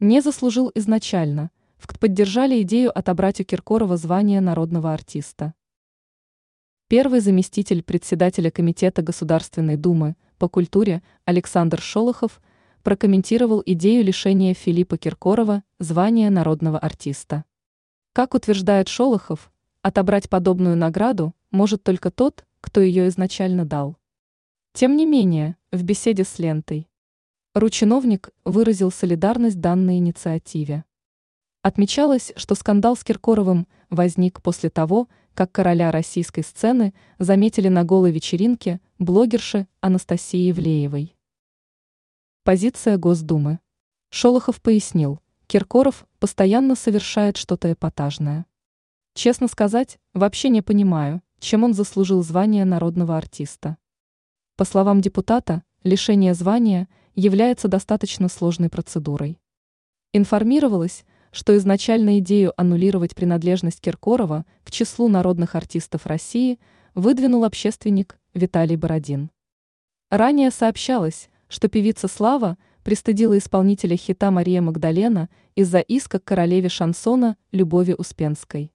Не заслужил изначально. ВКТ поддержали идею отобрать у Киркорова звание народного артиста. Первый заместитель председателя Комитета Государственной Думы по культуре Александр Шолохов прокомментировал идею лишения Филиппа Киркорова звания народного артиста. Как утверждает Шолохов, отобрать подобную награду может только тот, кто ее изначально дал. Тем не менее, в беседе с лентой Ручиновник выразил солидарность данной инициативе. Отмечалось, что скандал с Киркоровым возник после того, как короля российской сцены заметили на голой вечеринке блогерши Анастасии Евлеевой. Позиция Госдумы. Шолохов пояснил, Киркоров постоянно совершает что-то эпатажное. Честно сказать, вообще не понимаю, чем он заслужил звание народного артиста. По словам депутата, лишение звания является достаточно сложной процедурой. Информировалось, что изначально идею аннулировать принадлежность Киркорова к числу народных артистов России выдвинул общественник Виталий Бородин. Ранее сообщалось, что певица Слава пристыдила исполнителя хита Мария Магдалена из-за иска к королеве шансона Любови Успенской.